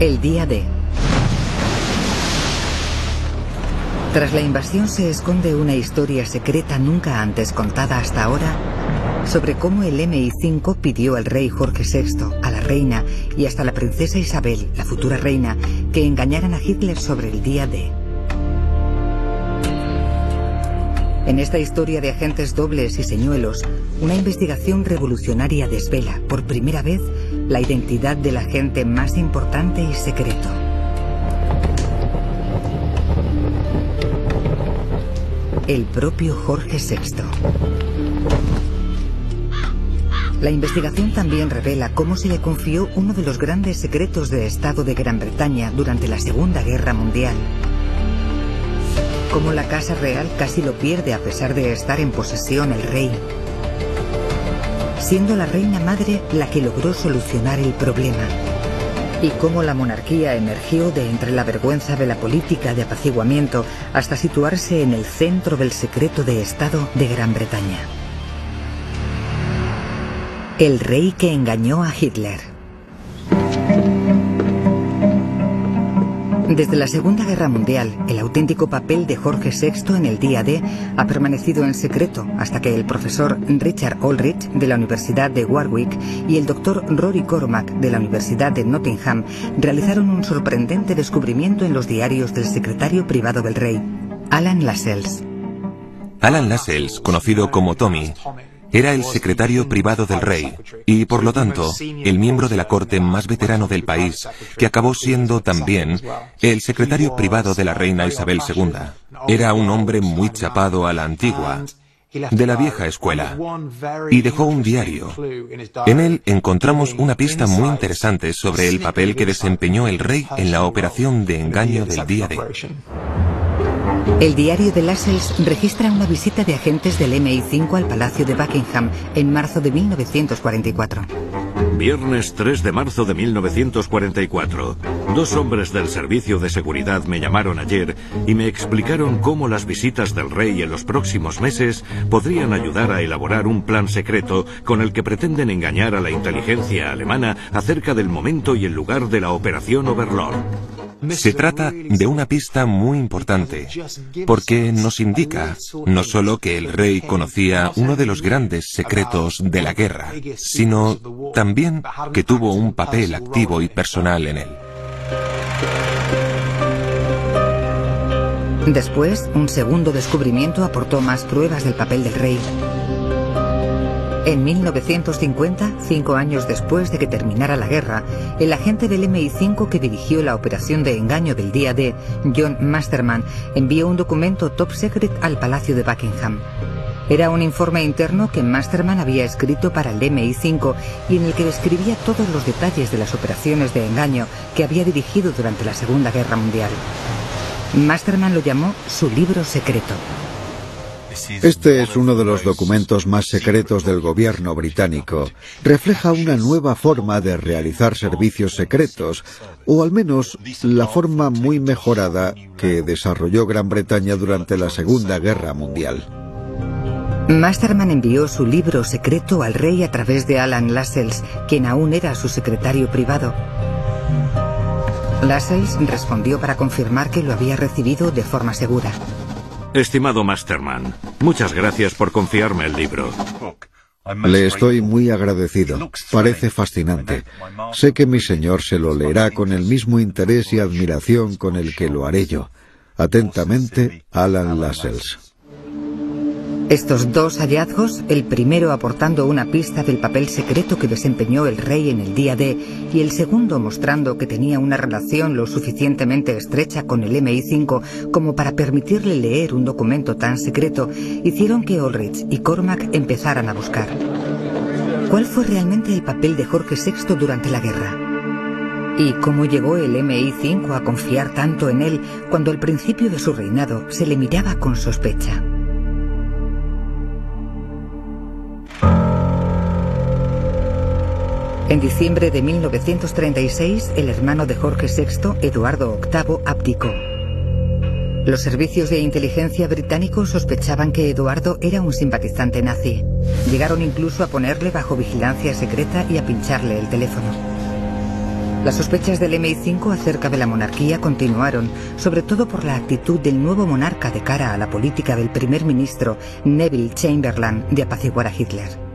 El día D. Tras la invasión se esconde una historia secreta nunca antes contada hasta ahora sobre cómo el MI5 pidió al rey Jorge VI, a la reina y hasta la princesa Isabel, la futura reina, que engañaran a Hitler sobre el día D. En esta historia de agentes dobles y señuelos, una investigación revolucionaria desvela por primera vez la identidad del agente más importante y secreto. El propio Jorge VI. La investigación también revela cómo se le confió uno de los grandes secretos de Estado de Gran Bretaña durante la Segunda Guerra Mundial cómo la Casa Real casi lo pierde a pesar de estar en posesión el rey, siendo la reina madre la que logró solucionar el problema, y cómo la monarquía emergió de entre la vergüenza de la política de apaciguamiento hasta situarse en el centro del secreto de Estado de Gran Bretaña. El rey que engañó a Hitler. Desde la Segunda Guerra Mundial, el auténtico papel de Jorge VI en el día D ha permanecido en secreto hasta que el profesor Richard Ulrich de la Universidad de Warwick y el doctor Rory Cormack de la Universidad de Nottingham realizaron un sorprendente descubrimiento en los diarios del secretario privado del rey, Alan Lascelles. Alan Lascelles, conocido como Tommy, era el secretario privado del rey y, por lo tanto, el miembro de la corte más veterano del país, que acabó siendo también el secretario privado de la reina Isabel II. Era un hombre muy chapado a la antigua, de la vieja escuela, y dejó un diario. En él encontramos una pista muy interesante sobre el papel que desempeñó el rey en la operación de engaño del día de... El diario de Lascelles registra una visita de agentes del MI5 al Palacio de Buckingham en marzo de 1944. Viernes 3 de marzo de 1944. Dos hombres del Servicio de Seguridad me llamaron ayer y me explicaron cómo las visitas del rey en los próximos meses podrían ayudar a elaborar un plan secreto con el que pretenden engañar a la inteligencia alemana acerca del momento y el lugar de la Operación Overlord. Se trata de una pista muy importante, porque nos indica no solo que el rey conocía uno de los grandes secretos de la guerra, sino también que tuvo un papel activo y personal en él. Después, un segundo descubrimiento aportó más pruebas del papel del rey. En 1950, cinco años después de que terminara la guerra, el agente del MI5 que dirigió la operación de engaño del día D, John Masterman, envió un documento top secret al Palacio de Buckingham. Era un informe interno que Masterman había escrito para el MI5 y en el que describía todos los detalles de las operaciones de engaño que había dirigido durante la Segunda Guerra Mundial. Masterman lo llamó su libro secreto. Este es uno de los documentos más secretos del gobierno británico. Refleja una nueva forma de realizar servicios secretos, o al menos la forma muy mejorada que desarrolló Gran Bretaña durante la Segunda Guerra Mundial. Masterman envió su libro secreto al rey a través de Alan Lascelles, quien aún era su secretario privado. Lascelles respondió para confirmar que lo había recibido de forma segura. Estimado Masterman, muchas gracias por confiarme el libro. Le estoy muy agradecido. Parece fascinante. Sé que mi señor se lo leerá con el mismo interés y admiración con el que lo haré yo. Atentamente, Alan Lascelles. Estos dos hallazgos, el primero aportando una pista del papel secreto que desempeñó el rey en el día D y el segundo mostrando que tenía una relación lo suficientemente estrecha con el MI5 como para permitirle leer un documento tan secreto, hicieron que Ulrich y Cormac empezaran a buscar. ¿Cuál fue realmente el papel de Jorge VI durante la guerra? ¿Y cómo llegó el MI5 a confiar tanto en él cuando al principio de su reinado se le miraba con sospecha? En diciembre de 1936, el hermano de Jorge VI, Eduardo VIII, abdicó. Los servicios de inteligencia británicos sospechaban que Eduardo era un simpatizante nazi. Llegaron incluso a ponerle bajo vigilancia secreta y a pincharle el teléfono. Las sospechas del MI5 acerca de la monarquía continuaron, sobre todo por la actitud del nuevo monarca de cara a la política del primer ministro Neville Chamberlain de apaciguar a Hitler.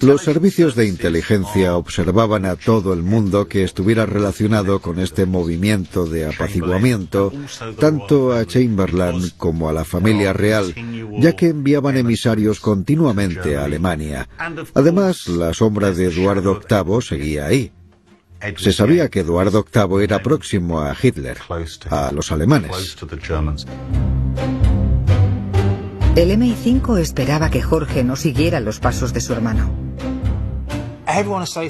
Los servicios de inteligencia observaban a todo el mundo que estuviera relacionado con este movimiento de apaciguamiento, tanto a Chamberlain como a la familia real, ya que enviaban emisarios continuamente a Alemania. Además, la sombra de Eduardo VIII seguía ahí. Se sabía que Eduardo VIII era próximo a Hitler, a los alemanes. El MI5 esperaba que Jorge no siguiera los pasos de su hermano.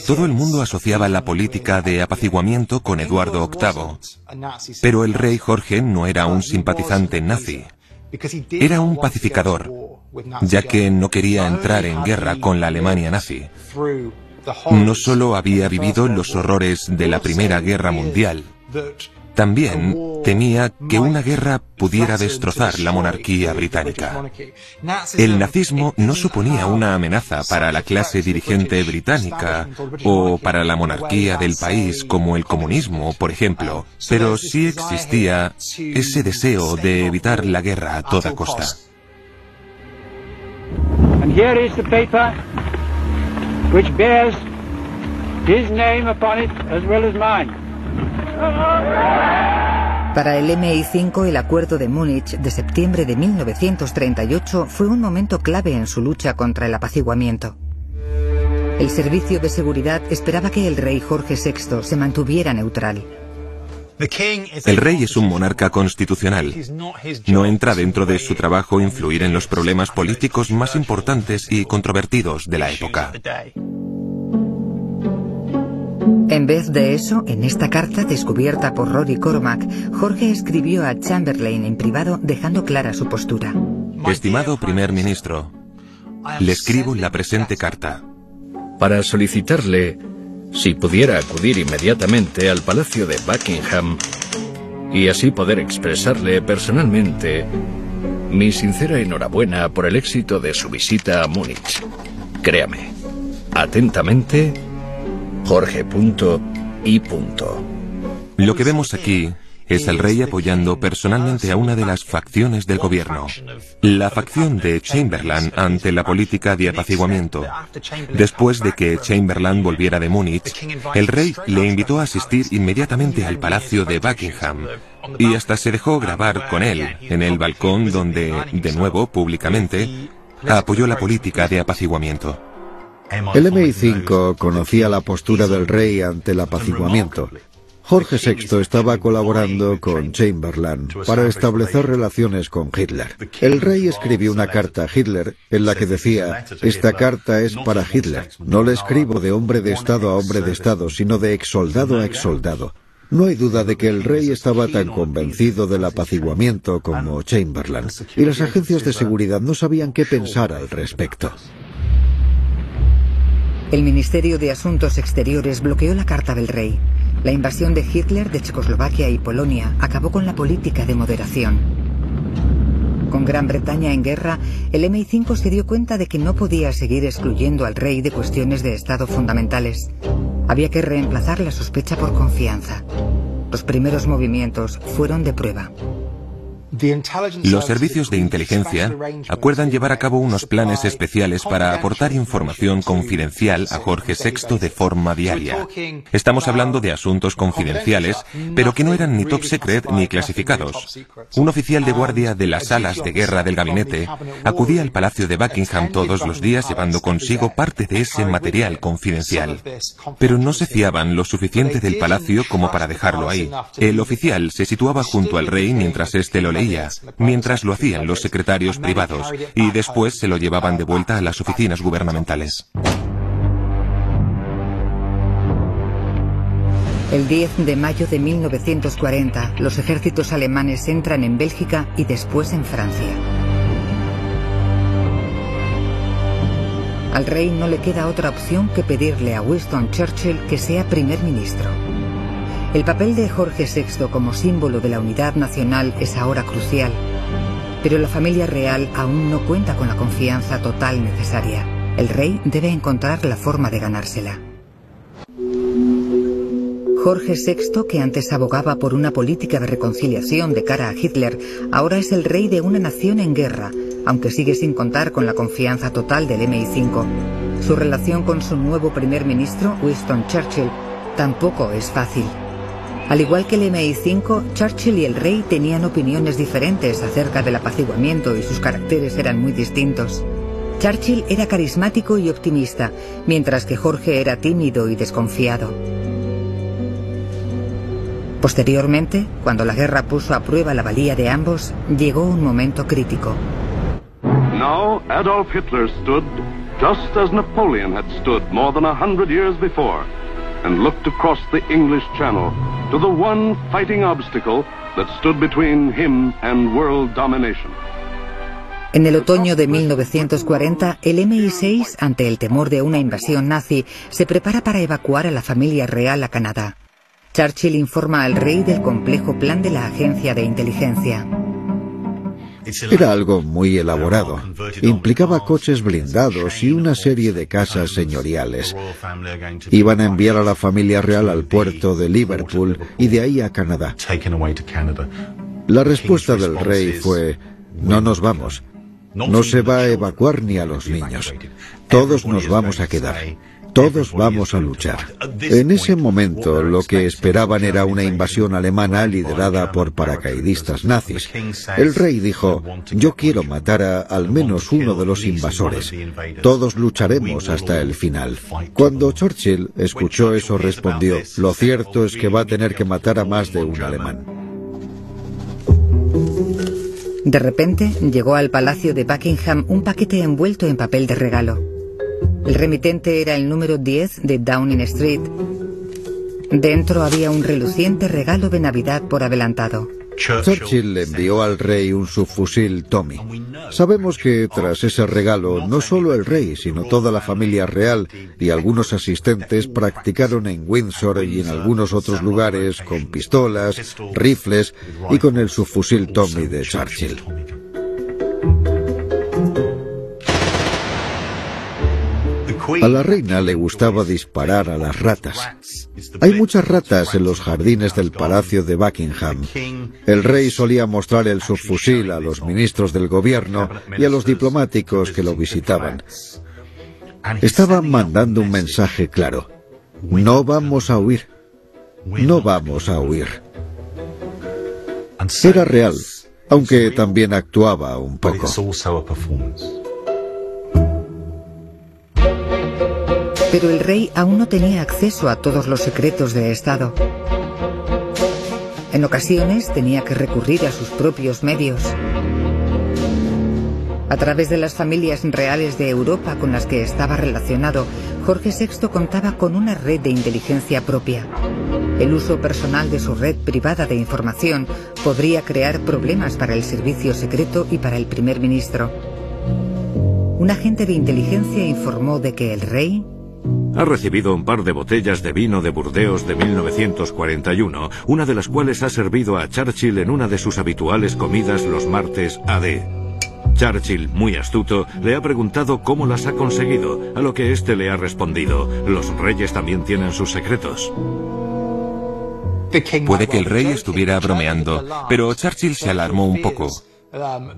Todo el mundo asociaba la política de apaciguamiento con Eduardo VIII, pero el rey Jorge no era un simpatizante nazi. Era un pacificador, ya que no quería entrar en guerra con la Alemania nazi. No solo había vivido los horrores de la Primera Guerra Mundial, también temía que una guerra pudiera destrozar la monarquía británica. El nazismo no suponía una amenaza para la clase dirigente británica o para la monarquía del país como el comunismo, por ejemplo, pero sí existía ese deseo de evitar la guerra a toda costa. Para el MI5 el acuerdo de Múnich de septiembre de 1938 fue un momento clave en su lucha contra el apaciguamiento. El servicio de seguridad esperaba que el rey Jorge VI se mantuviera neutral. El rey es un monarca constitucional. No entra dentro de su trabajo influir en los problemas políticos más importantes y controvertidos de la época. En vez de eso, en esta carta descubierta por Rory Cormack, Jorge escribió a Chamberlain en privado dejando clara su postura. Estimado primer ministro, le escribo la presente carta. Para solicitarle si pudiera acudir inmediatamente al Palacio de Buckingham y así poder expresarle personalmente mi sincera enhorabuena por el éxito de su visita a Múnich. Créame. Atentamente, Jorge.y. Lo que vemos aquí es el rey apoyando personalmente a una de las facciones del gobierno, la facción de Chamberlain ante la política de apaciguamiento. Después de que Chamberlain volviera de Múnich, el rey le invitó a asistir inmediatamente al palacio de Buckingham y hasta se dejó grabar con él en el balcón donde, de nuevo, públicamente, apoyó la política de apaciguamiento. El MI5 conocía la postura del rey ante el apaciguamiento. Jorge VI estaba colaborando con Chamberlain para establecer relaciones con Hitler. El rey escribió una carta a Hitler en la que decía, esta carta es para Hitler. No le escribo de hombre de Estado a hombre de Estado, sino de exsoldado a exsoldado. No hay duda de que el rey estaba tan convencido del apaciguamiento como Chamberlain, y las agencias de seguridad no sabían qué pensar al respecto. El Ministerio de Asuntos Exteriores bloqueó la carta del rey. La invasión de Hitler de Checoslovaquia y Polonia acabó con la política de moderación. Con Gran Bretaña en guerra, el MI5 se dio cuenta de que no podía seguir excluyendo al rey de cuestiones de Estado fundamentales. Había que reemplazar la sospecha por confianza. Los primeros movimientos fueron de prueba. Los servicios de inteligencia acuerdan llevar a cabo unos planes especiales para aportar información confidencial a Jorge VI de forma diaria. Estamos hablando de asuntos confidenciales, pero que no eran ni top secret ni clasificados. Un oficial de guardia de las salas de guerra del gabinete acudía al Palacio de Buckingham todos los días llevando consigo parte de ese material confidencial. Pero no se fiaban lo suficiente del palacio como para dejarlo ahí. El oficial se situaba junto al rey mientras éste lo leía mientras lo hacían los secretarios privados, y después se lo llevaban de vuelta a las oficinas gubernamentales. El 10 de mayo de 1940, los ejércitos alemanes entran en Bélgica y después en Francia. Al rey no le queda otra opción que pedirle a Winston Churchill que sea primer ministro. El papel de Jorge VI como símbolo de la unidad nacional es ahora crucial, pero la familia real aún no cuenta con la confianza total necesaria. El rey debe encontrar la forma de ganársela. Jorge VI, que antes abogaba por una política de reconciliación de cara a Hitler, ahora es el rey de una nación en guerra, aunque sigue sin contar con la confianza total del MI5. Su relación con su nuevo primer ministro, Winston Churchill, tampoco es fácil. Al igual que el MI5, Churchill y el rey tenían opiniones diferentes acerca del apaciguamiento y sus caracteres eran muy distintos. Churchill era carismático y optimista, mientras que Jorge era tímido y desconfiado. Posteriormente, cuando la guerra puso a prueba la valía de ambos, llegó un momento crítico. Now Adolf Hitler stood just as Napoleon had stood more than a hundred years before and looked across the English Channel to the one fighting obstacle that stood between him and world domination. En el otoño de 1940, el MI6, ante el temor de una invasión nazi, se prepara para evacuar a la familia real a Canadá. Churchill informa al rey del complejo plan de la agencia de inteligencia. Era algo muy elaborado. Implicaba coches blindados y una serie de casas señoriales. Iban a enviar a la familia real al puerto de Liverpool y de ahí a Canadá. La respuesta del rey fue, no nos vamos. No se va a evacuar ni a los niños. Todos nos vamos a quedar. Todos vamos a luchar. En ese momento lo que esperaban era una invasión alemana liderada por paracaidistas nazis. El rey dijo, yo quiero matar a al menos uno de los invasores. Todos lucharemos hasta el final. Cuando Churchill escuchó eso respondió, lo cierto es que va a tener que matar a más de un alemán. De repente llegó al palacio de Buckingham un paquete envuelto en papel de regalo. El remitente era el número 10 de Downing Street. Dentro había un reluciente regalo de Navidad por adelantado. Churchill le envió al rey un subfusil Tommy. Sabemos que tras ese regalo, no solo el rey, sino toda la familia real y algunos asistentes practicaron en Windsor y en algunos otros lugares con pistolas, rifles y con el subfusil Tommy de Churchill. A la reina le gustaba disparar a las ratas. Hay muchas ratas en los jardines del palacio de Buckingham. El rey solía mostrar el subfusil a los ministros del gobierno y a los diplomáticos que lo visitaban. Estaba mandando un mensaje claro. No vamos a huir. No vamos a huir. Era real, aunque también actuaba un poco. Pero el rey aún no tenía acceso a todos los secretos de Estado. En ocasiones tenía que recurrir a sus propios medios. A través de las familias reales de Europa con las que estaba relacionado, Jorge VI contaba con una red de inteligencia propia. El uso personal de su red privada de información podría crear problemas para el servicio secreto y para el primer ministro. Un agente de inteligencia informó de que el rey ha recibido un par de botellas de vino de Burdeos de 1941, una de las cuales ha servido a Churchill en una de sus habituales comidas los martes AD. Churchill, muy astuto, le ha preguntado cómo las ha conseguido, a lo que éste le ha respondido, los reyes también tienen sus secretos. Puede que el rey estuviera bromeando, pero Churchill se alarmó un poco.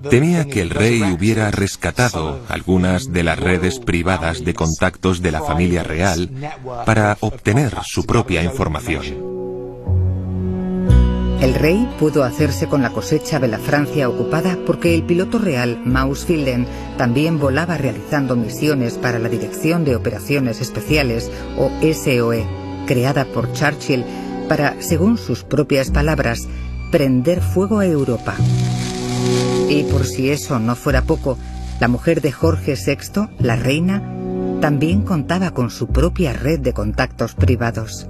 Temía que el rey hubiera rescatado algunas de las redes privadas de contactos de la familia real para obtener su propia información. El rey pudo hacerse con la cosecha de la Francia ocupada porque el piloto real Maus Filden también volaba realizando misiones para la Dirección de Operaciones Especiales o SOE, creada por Churchill para, según sus propias palabras, prender fuego a Europa. Y por si eso no fuera poco, la mujer de Jorge VI, la reina, también contaba con su propia red de contactos privados.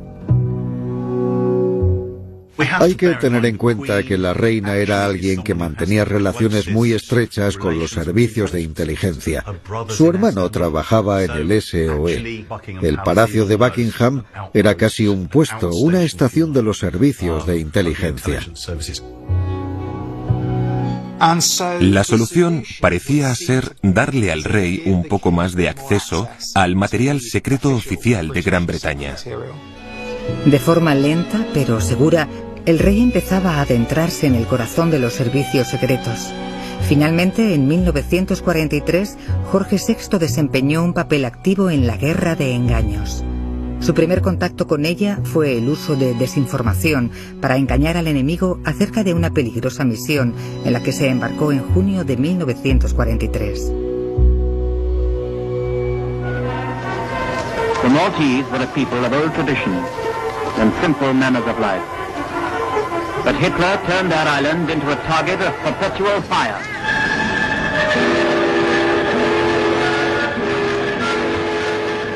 Hay que tener en cuenta que la reina era alguien que mantenía relaciones muy estrechas con los servicios de inteligencia. Su hermano trabajaba en el SOE. El Palacio de Buckingham era casi un puesto, una estación de los servicios de inteligencia. La solución parecía ser darle al rey un poco más de acceso al material secreto oficial de Gran Bretaña. De forma lenta pero segura, el rey empezaba a adentrarse en el corazón de los servicios secretos. Finalmente, en 1943, Jorge VI desempeñó un papel activo en la Guerra de Engaños. Su primer contacto con ella fue el uso de desinformación para engañar al enemigo acerca de una peligrosa misión en la que se embarcó en junio de 1943. The Maltese were a people of old traditions and simple manners of life. But Hitler turned their island into a target of perpetual fire.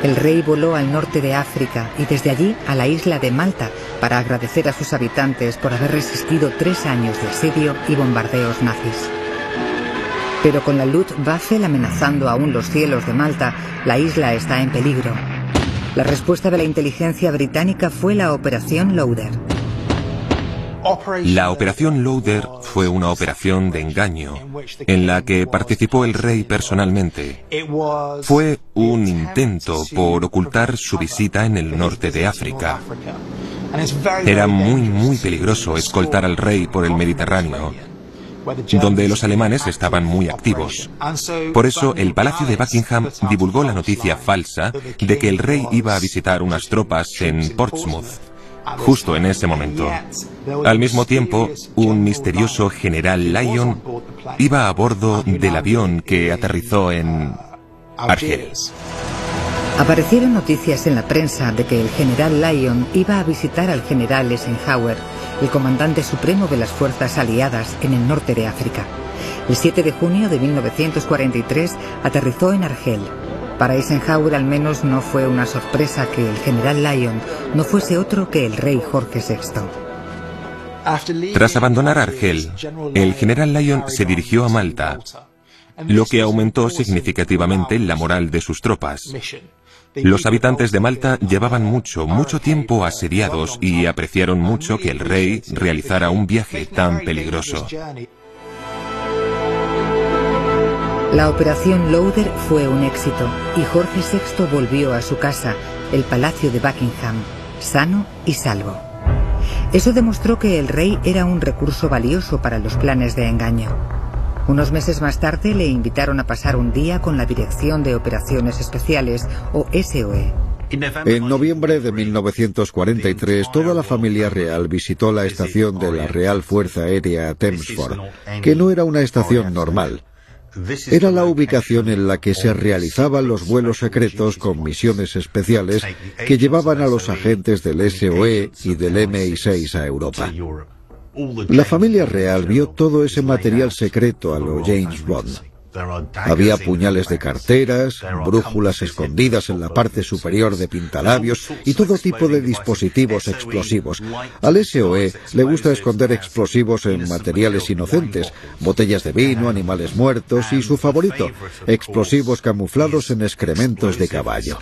El rey voló al norte de África y desde allí a la isla de Malta para agradecer a sus habitantes por haber resistido tres años de asedio y bombardeos nazis. Pero con la Luftwaffe amenazando aún los cielos de Malta, la isla está en peligro. La respuesta de la inteligencia británica fue la Operación Loader. La Operación Loader fue una operación de engaño en la que participó el rey personalmente. Fue un intento por ocultar su visita en el norte de África. Era muy, muy peligroso escoltar al rey por el Mediterráneo donde los alemanes estaban muy activos. Por eso el Palacio de Buckingham divulgó la noticia falsa de que el rey iba a visitar unas tropas en Portsmouth, justo en ese momento. Al mismo tiempo, un misterioso general Lyon iba a bordo del avión que aterrizó en Argel. Aparecieron noticias en la prensa de que el general Lyon iba a visitar al general Eisenhower el comandante supremo de las fuerzas aliadas en el norte de África. El 7 de junio de 1943 aterrizó en Argel. Para Eisenhower al menos no fue una sorpresa que el general Lyon no fuese otro que el rey Jorge VI. Tras abandonar Argel, el general Lyon se dirigió a Malta, lo que aumentó significativamente la moral de sus tropas. Los habitantes de Malta llevaban mucho, mucho tiempo asediados y apreciaron mucho que el rey realizara un viaje tan peligroso. La operación Loader fue un éxito y Jorge VI volvió a su casa, el Palacio de Buckingham, sano y salvo. Eso demostró que el rey era un recurso valioso para los planes de engaño. Unos meses más tarde le invitaron a pasar un día con la Dirección de Operaciones Especiales, o SOE. En noviembre de 1943, toda la familia real visitó la estación de la Real Fuerza Aérea Thamesford, que no era una estación normal. Era la ubicación en la que se realizaban los vuelos secretos con misiones especiales que llevaban a los agentes del SOE y del MI6 a Europa. La familia real vio todo ese material secreto a lo James Bond. Había puñales de carteras, brújulas escondidas en la parte superior de pintalabios y todo tipo de dispositivos explosivos. Al SOE le gusta esconder explosivos en materiales inocentes, botellas de vino, animales muertos y su favorito, explosivos camuflados en excrementos de caballo.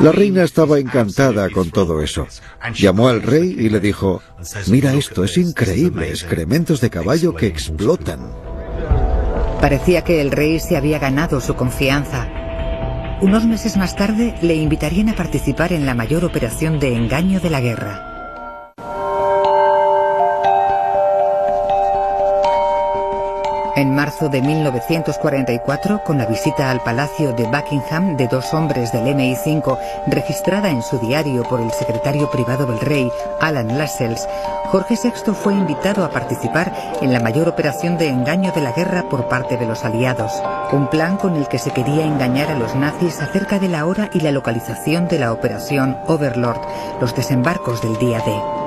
La reina estaba encantada con todo eso. Llamó al rey y le dijo, mira esto, es increíble, excrementos de caballo que explotan. Parecía que el rey se había ganado su confianza. Unos meses más tarde le invitarían a participar en la mayor operación de engaño de la guerra. En marzo de 1944, con la visita al Palacio de Buckingham de dos hombres del MI5, registrada en su diario por el secretario privado del rey, Alan Lascelles, Jorge VI fue invitado a participar en la mayor operación de engaño de la guerra por parte de los aliados, un plan con el que se quería engañar a los nazis acerca de la hora y la localización de la operación Overlord, los desembarcos del día D.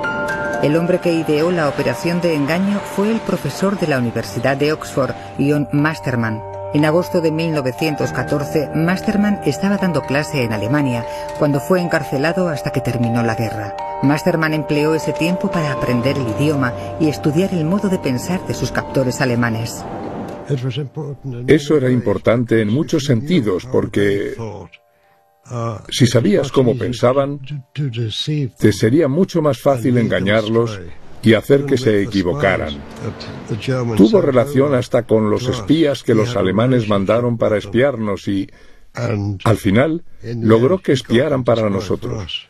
El hombre que ideó la operación de engaño fue el profesor de la Universidad de Oxford, Ion Masterman. En agosto de 1914, Masterman estaba dando clase en Alemania cuando fue encarcelado hasta que terminó la guerra. Masterman empleó ese tiempo para aprender el idioma y estudiar el modo de pensar de sus captores alemanes. Eso era importante en muchos sentidos porque si sabías cómo pensaban, te sería mucho más fácil engañarlos y hacer que se equivocaran. Tuvo relación hasta con los espías que los alemanes mandaron para espiarnos y, al final, logró que espiaran para nosotros.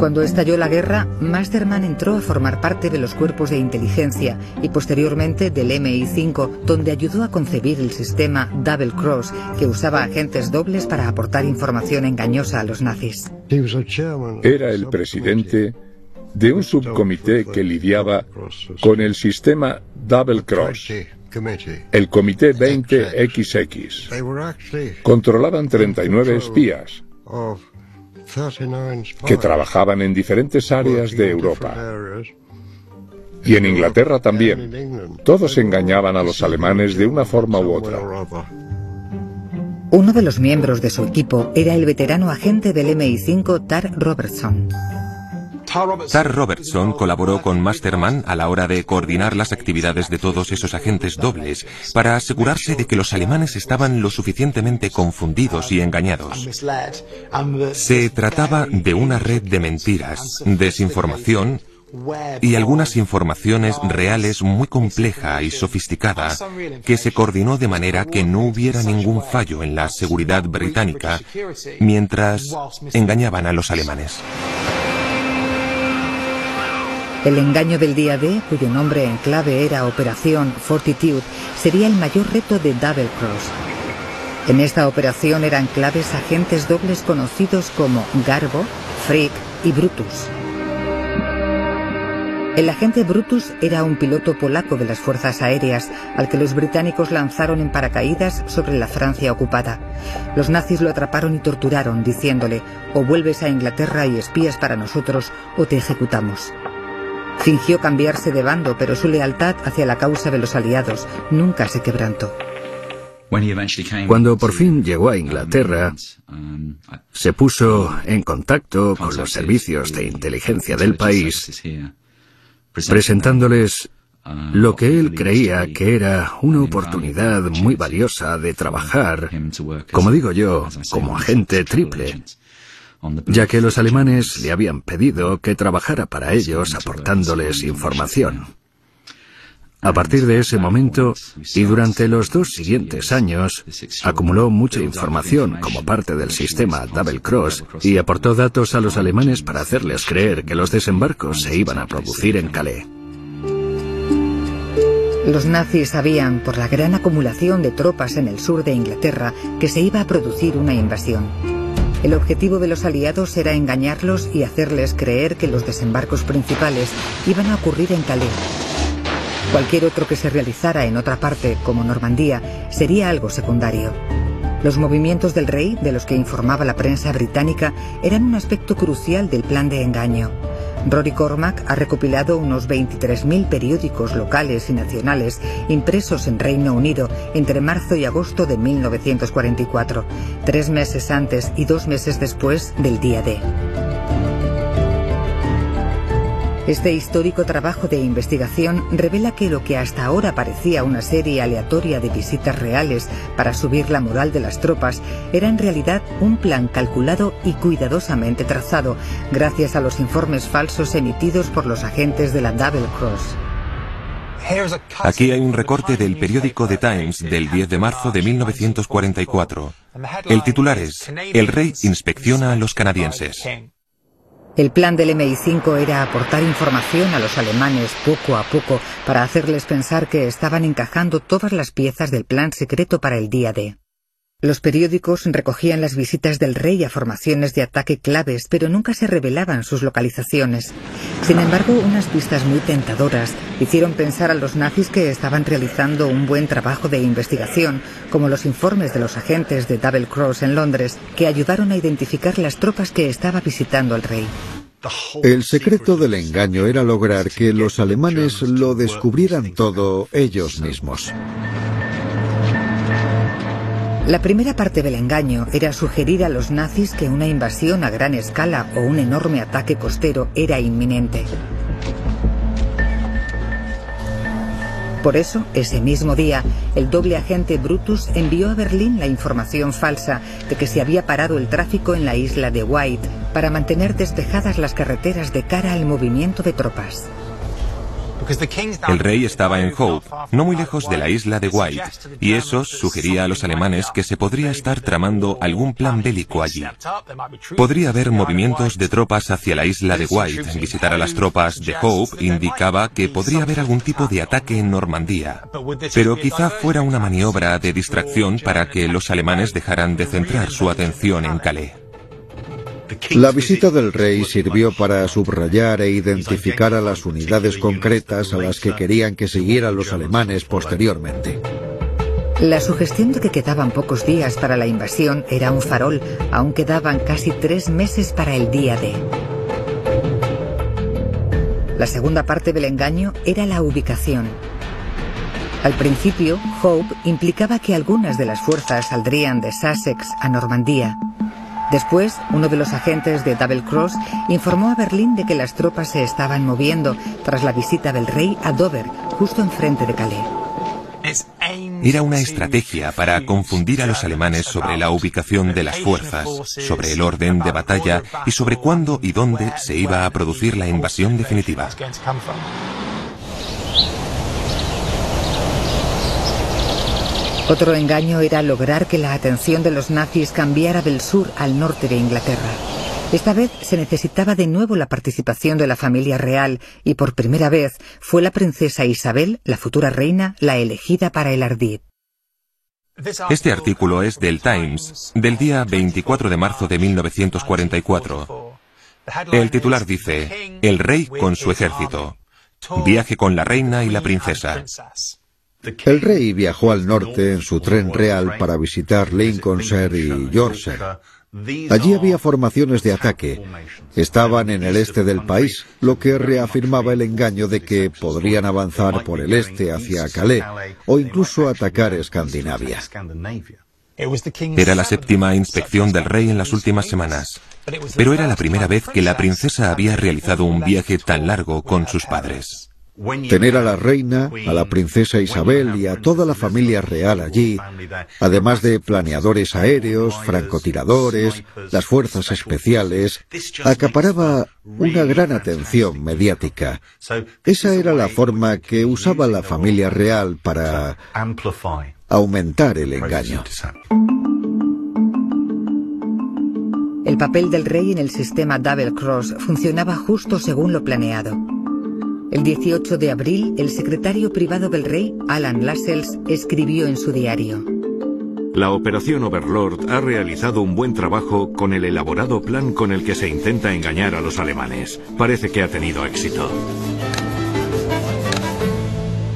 Cuando estalló la guerra, Masterman entró a formar parte de los cuerpos de inteligencia y posteriormente del MI5, donde ayudó a concebir el sistema Double Cross, que usaba agentes dobles para aportar información engañosa a los nazis. Era el presidente de un subcomité que lidiaba con el sistema Double Cross, el Comité 20XX. Controlaban 39 espías que trabajaban en diferentes áreas de Europa. Y en Inglaterra también. Todos engañaban a los alemanes de una forma u otra. Uno de los miembros de su equipo era el veterano agente del MI5 Tar Robertson. Tar Robertson colaboró con Masterman a la hora de coordinar las actividades de todos esos agentes dobles para asegurarse de que los alemanes estaban lo suficientemente confundidos y engañados. Se trataba de una red de mentiras, desinformación y algunas informaciones reales muy compleja y sofisticada que se coordinó de manera que no hubiera ningún fallo en la seguridad británica mientras engañaban a los alemanes. El engaño del día D, cuyo nombre en clave era Operación Fortitude, sería el mayor reto de Double Cross. En esta operación eran claves agentes dobles conocidos como Garbo, Frick y Brutus. El agente Brutus era un piloto polaco de las fuerzas aéreas al que los británicos lanzaron en paracaídas sobre la Francia ocupada. Los nazis lo atraparon y torturaron, diciéndole, o vuelves a Inglaterra y espías para nosotros, o te ejecutamos. Fingió cambiarse de bando, pero su lealtad hacia la causa de los aliados nunca se quebrantó. Cuando por fin llegó a Inglaterra, se puso en contacto con los servicios de inteligencia del país, presentándoles lo que él creía que era una oportunidad muy valiosa de trabajar, como digo yo, como agente triple, ya que los alemanes le habían pedido que trabajara para ellos aportándoles información. A partir de ese momento y durante los dos siguientes años, acumuló mucha información como parte del sistema Double Cross y aportó datos a los alemanes para hacerles creer que los desembarcos se iban a producir en Calais. Los nazis sabían, por la gran acumulación de tropas en el sur de Inglaterra, que se iba a producir una invasión. El objetivo de los aliados era engañarlos y hacerles creer que los desembarcos principales iban a ocurrir en Calais. Cualquier otro que se realizara en otra parte, como Normandía, sería algo secundario. Los movimientos del rey, de los que informaba la prensa británica, eran un aspecto crucial del plan de engaño. Rory Cormack ha recopilado unos 23.000 periódicos locales y nacionales impresos en Reino Unido entre marzo y agosto de 1944, tres meses antes y dos meses después del día D. Este histórico trabajo de investigación revela que lo que hasta ahora parecía una serie aleatoria de visitas reales para subir la moral de las tropas era en realidad un plan calculado y cuidadosamente trazado gracias a los informes falsos emitidos por los agentes de la Double Cross. Aquí hay un recorte del periódico The Times del 10 de marzo de 1944. El titular es El rey inspecciona a los canadienses. El plan del MI5 era aportar información a los alemanes poco a poco para hacerles pensar que estaban encajando todas las piezas del plan secreto para el día D. Los periódicos recogían las visitas del rey a formaciones de ataque claves, pero nunca se revelaban sus localizaciones. Sin embargo, unas pistas muy tentadoras hicieron pensar a los nazis que estaban realizando un buen trabajo de investigación, como los informes de los agentes de Double Cross en Londres, que ayudaron a identificar las tropas que estaba visitando al rey. El secreto del engaño era lograr que los alemanes lo descubrieran todo ellos mismos. La primera parte del engaño era sugerir a los nazis que una invasión a gran escala o un enorme ataque costero era inminente. Por eso, ese mismo día, el doble agente Brutus envió a Berlín la información falsa de que se había parado el tráfico en la isla de White para mantener despejadas las carreteras de cara al movimiento de tropas. El rey estaba en Hope, no muy lejos de la isla de White, y eso sugería a los alemanes que se podría estar tramando algún plan bélico allí. Podría haber movimientos de tropas hacia la isla de White. Visitar a las tropas de Hope indicaba que podría haber algún tipo de ataque en Normandía. Pero quizá fuera una maniobra de distracción para que los alemanes dejaran de centrar su atención en Calais. La visita del rey sirvió para subrayar e identificar a las unidades concretas a las que querían que siguieran los alemanes posteriormente. La sugestión de que quedaban pocos días para la invasión era un farol, aún quedaban casi tres meses para el día D. La segunda parte del engaño era la ubicación. Al principio, Hope implicaba que algunas de las fuerzas saldrían de Sussex a Normandía, Después, uno de los agentes de Double Cross informó a Berlín de que las tropas se estaban moviendo tras la visita del rey a Dover, justo enfrente de Calais. Era una estrategia para confundir a los alemanes sobre la ubicación de las fuerzas, sobre el orden de batalla y sobre cuándo y dónde se iba a producir la invasión definitiva. Otro engaño era lograr que la atención de los nazis cambiara del sur al norte de Inglaterra. Esta vez se necesitaba de nuevo la participación de la familia real y por primera vez fue la princesa Isabel, la futura reina, la elegida para el ardid. Este artículo es del Times, del día 24 de marzo de 1944. El titular dice, El rey con su ejército. Viaje con la reina y la princesa. El rey viajó al norte en su tren real para visitar Lincolnshire y Yorkshire. Allí había formaciones de ataque. Estaban en el este del país, lo que reafirmaba el engaño de que podrían avanzar por el este hacia Calais o incluso atacar Escandinavia. Era la séptima inspección del rey en las últimas semanas, pero era la primera vez que la princesa había realizado un viaje tan largo con sus padres. Tener a la reina, a la princesa Isabel y a toda la familia real allí, además de planeadores aéreos, francotiradores, las fuerzas especiales, acaparaba una gran atención mediática. Esa era la forma que usaba la familia real para aumentar el engaño. El papel del rey en el sistema Double Cross funcionaba justo según lo planeado. El 18 de abril, el secretario privado del rey, Alan Lascelles, escribió en su diario. La operación Overlord ha realizado un buen trabajo con el elaborado plan con el que se intenta engañar a los alemanes. Parece que ha tenido éxito.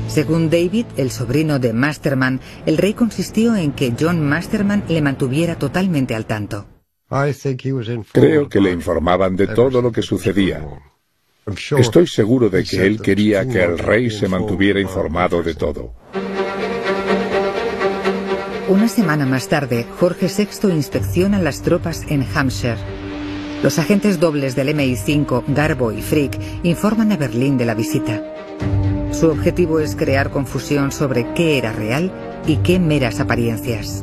Según David, el sobrino de Masterman, el rey consistió en que John Masterman le mantuviera totalmente al tanto. Creo que le informaban de todo lo que sucedía. Estoy seguro de que él quería que el rey se mantuviera informado de todo. Una semana más tarde, Jorge VI inspecciona las tropas en Hampshire. Los agentes dobles del MI5, Garbo y Frick, informan a Berlín de la visita. Su objetivo es crear confusión sobre qué era real y qué meras apariencias.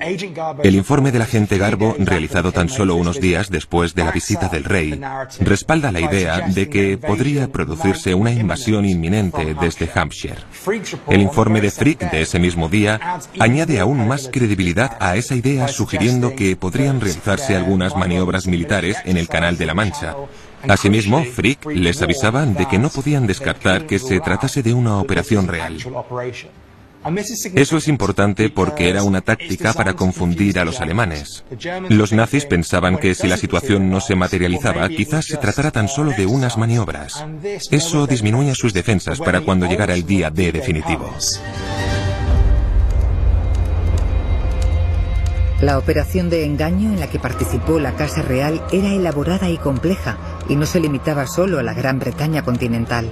El informe del agente Garbo, realizado tan solo unos días después de la visita del rey, respalda la idea de que podría producirse una invasión inminente desde Hampshire. El informe de Frick de ese mismo día añade aún más credibilidad a esa idea sugiriendo que podrían realizarse algunas maniobras militares en el Canal de la Mancha. Asimismo, Frick les avisaba de que no podían descartar que se tratase de una operación real. Eso es importante porque era una táctica para confundir a los alemanes. Los nazis pensaban que si la situación no se materializaba, quizás se tratara tan solo de unas maniobras. Eso disminuía sus defensas para cuando llegara el día D definitivo. La operación de engaño en la que participó la Casa Real era elaborada y compleja y no se limitaba solo a la Gran Bretaña continental.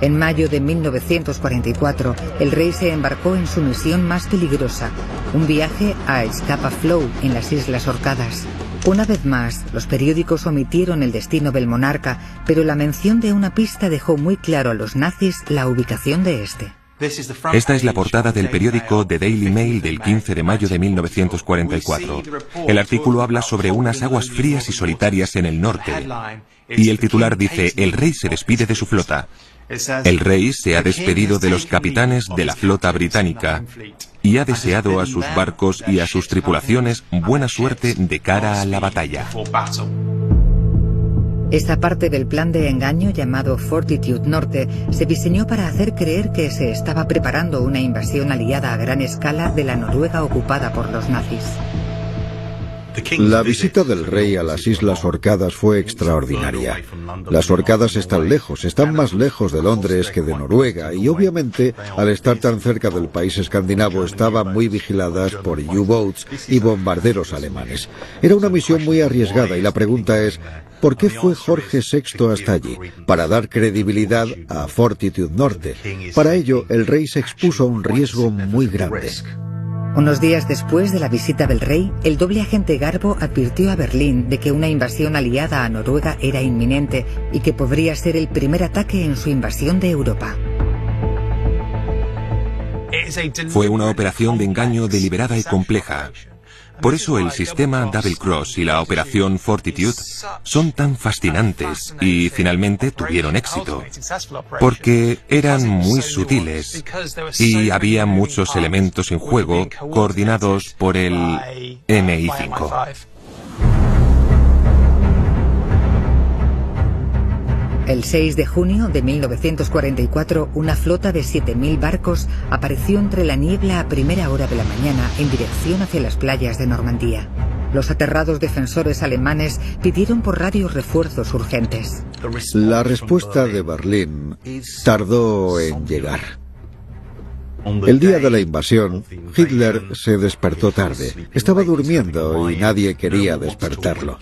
En mayo de 1944, el rey se embarcó en su misión más peligrosa, un viaje a Scapa Flow, en las Islas Orcadas. Una vez más, los periódicos omitieron el destino del monarca, pero la mención de una pista dejó muy claro a los nazis la ubicación de este. Esta es la portada del periódico The Daily Mail del 15 de mayo de 1944. El artículo habla sobre unas aguas frías y solitarias en el norte. Y el titular dice, el rey se despide de su flota. El rey se ha despedido de los capitanes de la flota británica y ha deseado a sus barcos y a sus tripulaciones buena suerte de cara a la batalla. Esta parte del plan de engaño llamado Fortitude Norte se diseñó para hacer creer que se estaba preparando una invasión aliada a gran escala de la Noruega ocupada por los nazis. La visita del rey a las Islas Orcadas fue extraordinaria. Las Orcadas están lejos, están más lejos de Londres que de Noruega y obviamente al estar tan cerca del país escandinavo estaban muy vigiladas por U-boats y bombarderos alemanes. Era una misión muy arriesgada y la pregunta es, ¿Por qué fue Jorge VI hasta allí? Para dar credibilidad a Fortitude Norte. Para ello, el rey se expuso a un riesgo muy grande. Unos días después de la visita del rey, el doble agente Garbo advirtió a Berlín de que una invasión aliada a Noruega era inminente y que podría ser el primer ataque en su invasión de Europa. Fue una operación de engaño deliberada y compleja. Por eso el sistema Double Cross y la operación Fortitude son tan fascinantes y finalmente tuvieron éxito, porque eran muy sutiles y había muchos elementos en juego coordinados por el MI5. El 6 de junio de 1944, una flota de 7.000 barcos apareció entre la niebla a primera hora de la mañana en dirección hacia las playas de Normandía. Los aterrados defensores alemanes pidieron por radio refuerzos urgentes. La respuesta de Berlín tardó en llegar. El día de la invasión, Hitler se despertó tarde. Estaba durmiendo y nadie quería despertarlo.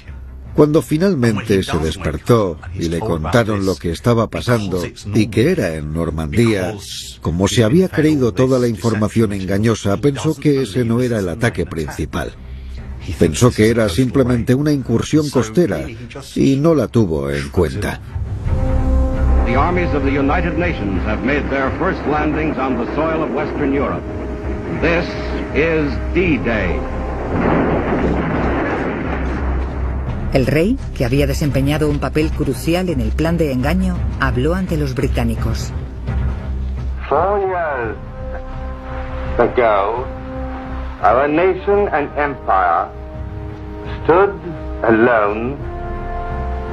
Cuando finalmente se despertó y le contaron lo que estaba pasando y que era en Normandía, como se había creído toda la información engañosa, pensó que ese no era el ataque principal. Pensó que era simplemente una incursión costera y no la tuvo en cuenta. The armies of the United Nations have made their first landings on the soil of Western Europe. This is D-Day. El rey, que había desempeñado un papel crucial en el plan de engaño, habló ante los británicos. Ago, our nation and empire stood alone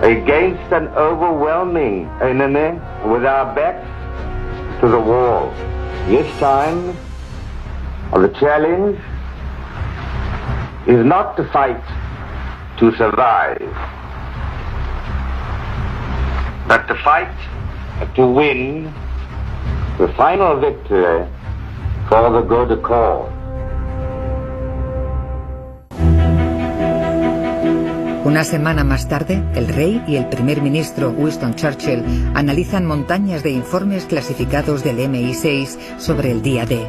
against an overwhelming enemy with our backs to the wall. This time, the challenge is not to fight to survive, but to fight to win the final victory for the good cause. Una semana más tarde, el rey y el primer ministro Winston Churchill analizan montañas de informes clasificados del MI6 sobre el día D.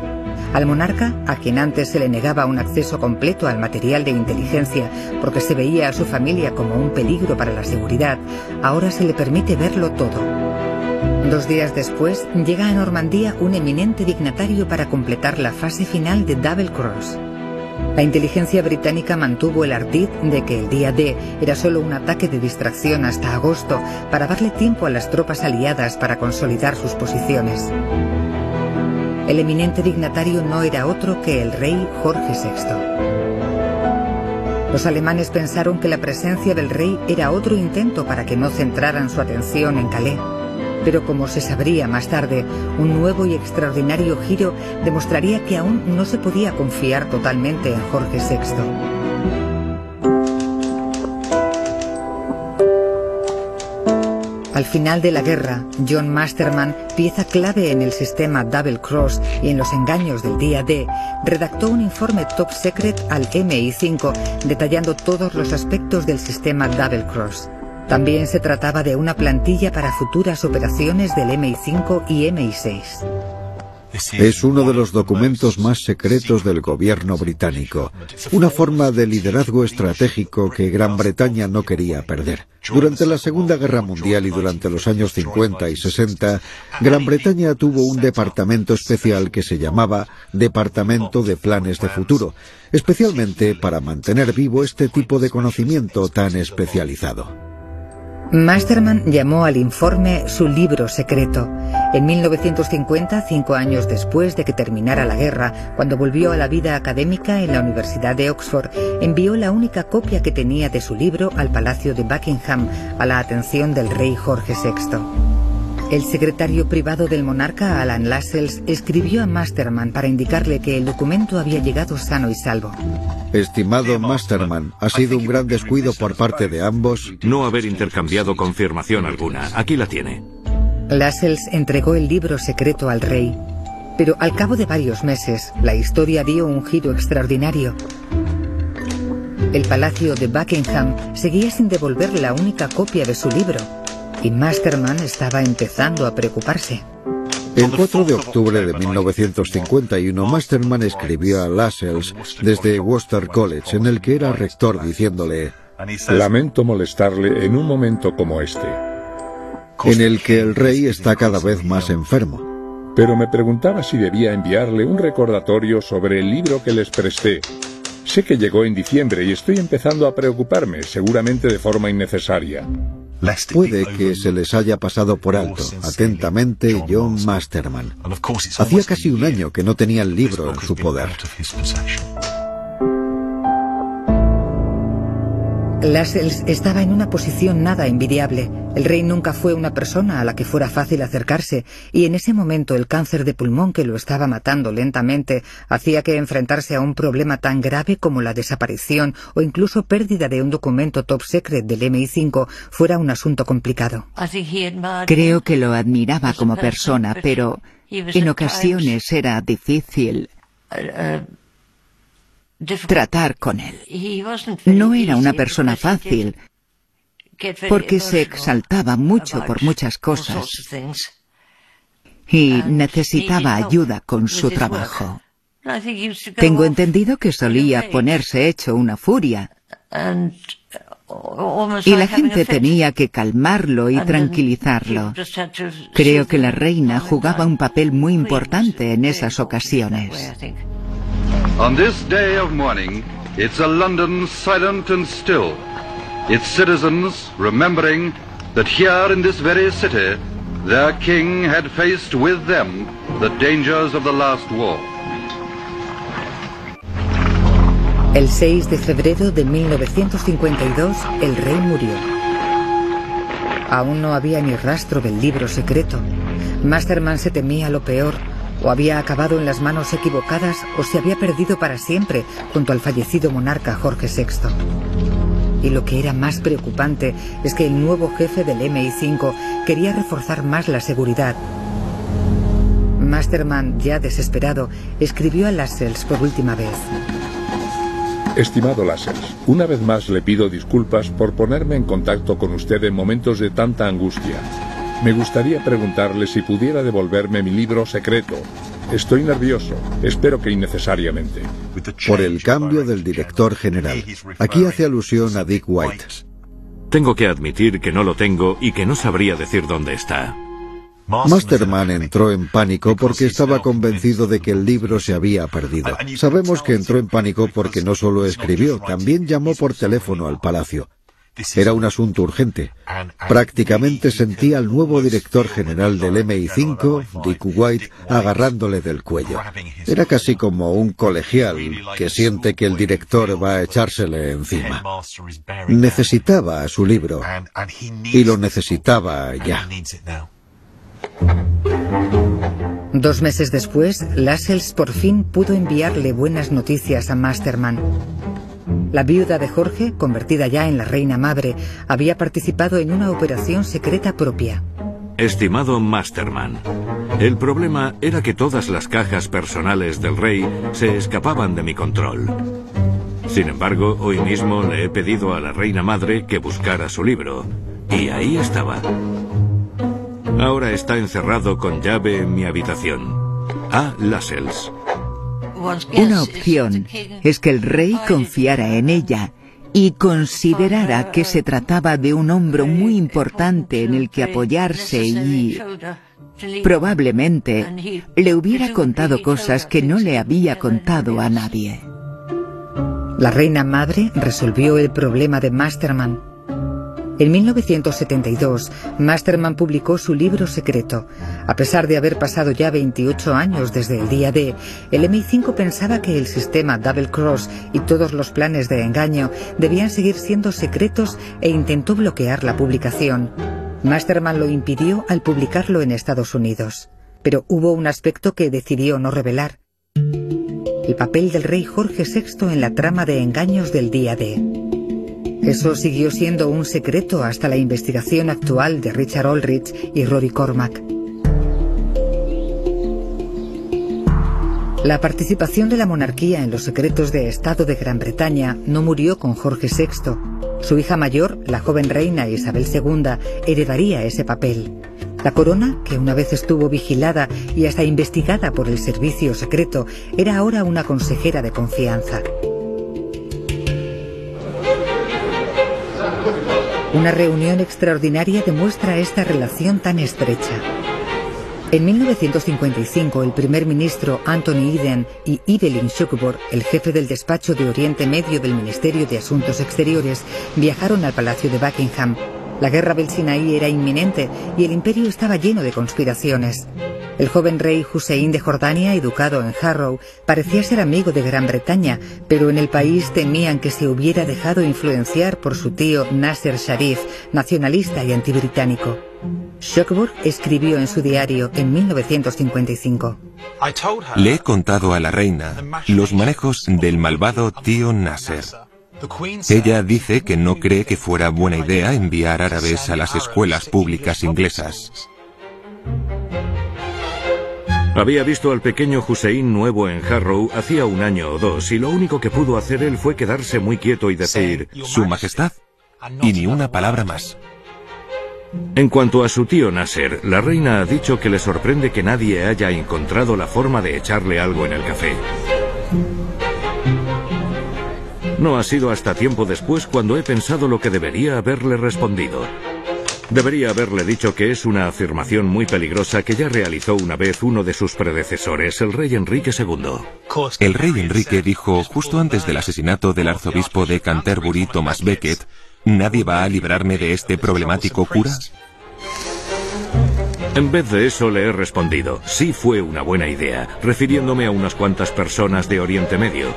Al monarca, a quien antes se le negaba un acceso completo al material de inteligencia porque se veía a su familia como un peligro para la seguridad, ahora se le permite verlo todo. Dos días después, llega a Normandía un eminente dignatario para completar la fase final de Double Cross. La inteligencia británica mantuvo el ardid de que el día D era solo un ataque de distracción hasta agosto para darle tiempo a las tropas aliadas para consolidar sus posiciones. El eminente dignatario no era otro que el rey Jorge VI. Los alemanes pensaron que la presencia del rey era otro intento para que no centraran su atención en Calais. Pero como se sabría más tarde, un nuevo y extraordinario giro demostraría que aún no se podía confiar totalmente en Jorge VI. Al final de la guerra, John Masterman, pieza clave en el sistema Double Cross y en los engaños del día D, redactó un informe top secret al MI5 detallando todos los aspectos del sistema Double Cross. También se trataba de una plantilla para futuras operaciones del MI5 y MI6. Es uno de los documentos más secretos del gobierno británico, una forma de liderazgo estratégico que Gran Bretaña no quería perder. Durante la Segunda Guerra Mundial y durante los años 50 y 60, Gran Bretaña tuvo un departamento especial que se llamaba Departamento de Planes de Futuro, especialmente para mantener vivo este tipo de conocimiento tan especializado. Masterman llamó al informe su libro secreto. En 1950, cinco años después de que terminara la guerra, cuando volvió a la vida académica en la Universidad de Oxford, envió la única copia que tenía de su libro al Palacio de Buckingham a la atención del rey Jorge VI. El secretario privado del monarca, Alan Lascelles, escribió a Masterman para indicarle que el documento había llegado sano y salvo. Estimado Masterman, ha sido un gran descuido por parte de ambos no haber intercambiado confirmación alguna. Aquí la tiene. Lascelles entregó el libro secreto al rey, pero al cabo de varios meses la historia dio un giro extraordinario. El palacio de Buckingham seguía sin devolver la única copia de su libro y Masterman estaba empezando a preocuparse. El 4 de octubre de 1951, Masterman escribió a Lascelles desde Worcester College, en el que era rector, diciéndole, Lamento molestarle en un momento como este. En el que el rey está cada vez más enfermo. Pero me preguntaba si debía enviarle un recordatorio sobre el libro que les presté. Sé que llegó en diciembre y estoy empezando a preocuparme, seguramente de forma innecesaria. Puede que se les haya pasado por alto. Atentamente, John Masterman. Hacía casi un año que no tenía el libro en su poder. Lascelles estaba en una posición nada envidiable. El rey nunca fue una persona a la que fuera fácil acercarse, y en ese momento el cáncer de pulmón que lo estaba matando lentamente hacía que enfrentarse a un problema tan grave como la desaparición o incluso pérdida de un documento top secret del MI5 fuera un asunto complicado. Creo que lo admiraba como persona, pero en ocasiones era difícil tratar con él. No era una persona fácil, porque se exaltaba mucho por muchas cosas y necesitaba ayuda con su trabajo. Tengo entendido que solía ponerse hecho una furia y la gente tenía que calmarlo y tranquilizarlo. Creo que la reina jugaba un papel muy importante en esas ocasiones. On this day of mourning, it's a London silent and still. Its citizens remembering that here in this very city, their king had faced with them the dangers of the last war. El 6 de febrero de 1952, el rey murió. Aún no había ni rastro del libro secreto. Masterman se temía lo peor o había acabado en las manos equivocadas o se había perdido para siempre junto al fallecido monarca Jorge VI. Y lo que era más preocupante es que el nuevo jefe del MI5 quería reforzar más la seguridad. Masterman, ya desesperado, escribió a Lascelles por última vez. Estimado Lascelles, una vez más le pido disculpas por ponerme en contacto con usted en momentos de tanta angustia. Me gustaría preguntarle si pudiera devolverme mi libro secreto. Estoy nervioso, espero que innecesariamente. Por el cambio del director general. Aquí hace alusión a Dick White. Tengo que admitir que no lo tengo y que no sabría decir dónde está. Masterman entró en pánico porque estaba convencido de que el libro se había perdido. Sabemos que entró en pánico porque no solo escribió, también llamó por teléfono al palacio. Era un asunto urgente. Prácticamente sentía al nuevo director general del MI5, Dick White, agarrándole del cuello. Era casi como un colegial que siente que el director va a echársele encima. Necesitaba su libro y lo necesitaba ya. Dos meses después, Lascelles por fin pudo enviarle buenas noticias a Masterman. La viuda de Jorge, convertida ya en la reina madre, había participado en una operación secreta propia. Estimado Masterman, el problema era que todas las cajas personales del rey se escapaban de mi control. Sin embargo, hoy mismo le he pedido a la reina madre que buscara su libro, y ahí estaba. Ahora está encerrado con llave en mi habitación. A. Lascelles. Una opción es que el rey confiara en ella y considerara que se trataba de un hombro muy importante en el que apoyarse y probablemente le hubiera contado cosas que no le había contado a nadie. La reina madre resolvió el problema de Masterman. En 1972, Masterman publicó su libro secreto. A pesar de haber pasado ya 28 años desde el día D, el MI5 pensaba que el sistema Double Cross y todos los planes de engaño debían seguir siendo secretos e intentó bloquear la publicación. Masterman lo impidió al publicarlo en Estados Unidos. Pero hubo un aspecto que decidió no revelar el papel del rey Jorge VI en la trama de engaños del día D. Eso siguió siendo un secreto hasta la investigación actual de Richard Ulrich y Rory Cormack. La participación de la monarquía en los secretos de Estado de Gran Bretaña no murió con Jorge VI. Su hija mayor, la joven reina Isabel II, heredaría ese papel. La corona, que una vez estuvo vigilada y hasta investigada por el servicio secreto, era ahora una consejera de confianza. Una reunión extraordinaria demuestra esta relación tan estrecha. En 1955, el primer ministro Anthony Eden y Evelyn Shuckburgh, el jefe del despacho de Oriente Medio del Ministerio de Asuntos Exteriores, viajaron al Palacio de Buckingham la guerra del Sinaí era inminente y el imperio estaba lleno de conspiraciones. El joven rey Hussein de Jordania, educado en Harrow, parecía ser amigo de Gran Bretaña, pero en el país temían que se hubiera dejado influenciar por su tío Nasser Sharif, nacionalista y antibritánico. Shuckburgh escribió en su diario en 1955. Le he contado a la reina los manejos del malvado tío Nasser. Ella dice que no cree que fuera buena idea enviar árabes a las escuelas públicas inglesas. Había visto al pequeño Hussein nuevo en Harrow hacía un año o dos y lo único que pudo hacer él fue quedarse muy quieto y decir, Su Majestad, y ni una palabra más. En cuanto a su tío Nasser, la reina ha dicho que le sorprende que nadie haya encontrado la forma de echarle algo en el café. No ha sido hasta tiempo después cuando he pensado lo que debería haberle respondido. Debería haberle dicho que es una afirmación muy peligrosa que ya realizó una vez uno de sus predecesores, el rey Enrique II. El rey Enrique dijo justo antes del asesinato del arzobispo de Canterbury, Thomas Becket, ¿nadie va a librarme de este problemático cura? En vez de eso le he respondido, sí fue una buena idea, refiriéndome a unas cuantas personas de Oriente Medio.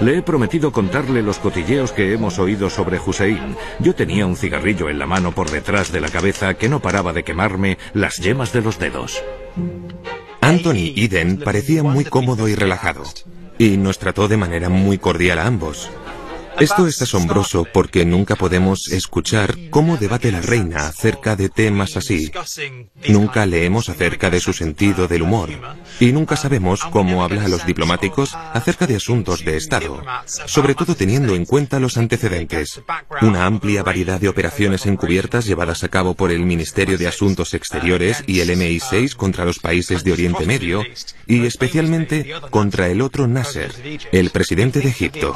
Le he prometido contarle los cotilleos que hemos oído sobre Hussein. Yo tenía un cigarrillo en la mano por detrás de la cabeza que no paraba de quemarme las yemas de los dedos. Anthony Eden parecía muy cómodo y relajado, y nos trató de manera muy cordial a ambos. Esto es asombroso porque nunca podemos escuchar cómo debate la reina acerca de temas así. Nunca leemos acerca de su sentido del humor. Y nunca sabemos cómo habla a los diplomáticos acerca de asuntos de Estado, sobre todo teniendo en cuenta los antecedentes. Una amplia variedad de operaciones encubiertas llevadas a cabo por el Ministerio de Asuntos Exteriores y el MI6 contra los países de Oriente Medio, y especialmente contra el otro Nasser, el presidente de Egipto.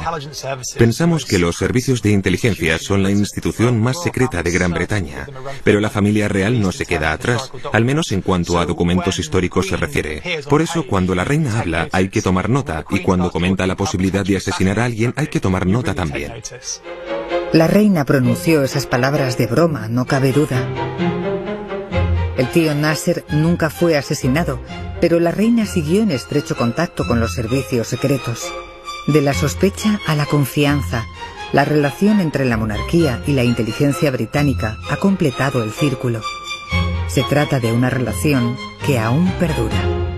Pensamos que los servicios de inteligencia son la institución más secreta de Gran Bretaña, pero la familia real no se queda atrás, al menos en cuanto a documentos históricos se refiere. Por eso, cuando la reina habla, hay que tomar nota, y cuando comenta la posibilidad de asesinar a alguien, hay que tomar nota también. La reina pronunció esas palabras de broma, no cabe duda. El tío Nasser nunca fue asesinado, pero la reina siguió en estrecho contacto con los servicios secretos. De la sospecha a la confianza, la relación entre la monarquía y la inteligencia británica ha completado el círculo. Se trata de una relación que aún perdura.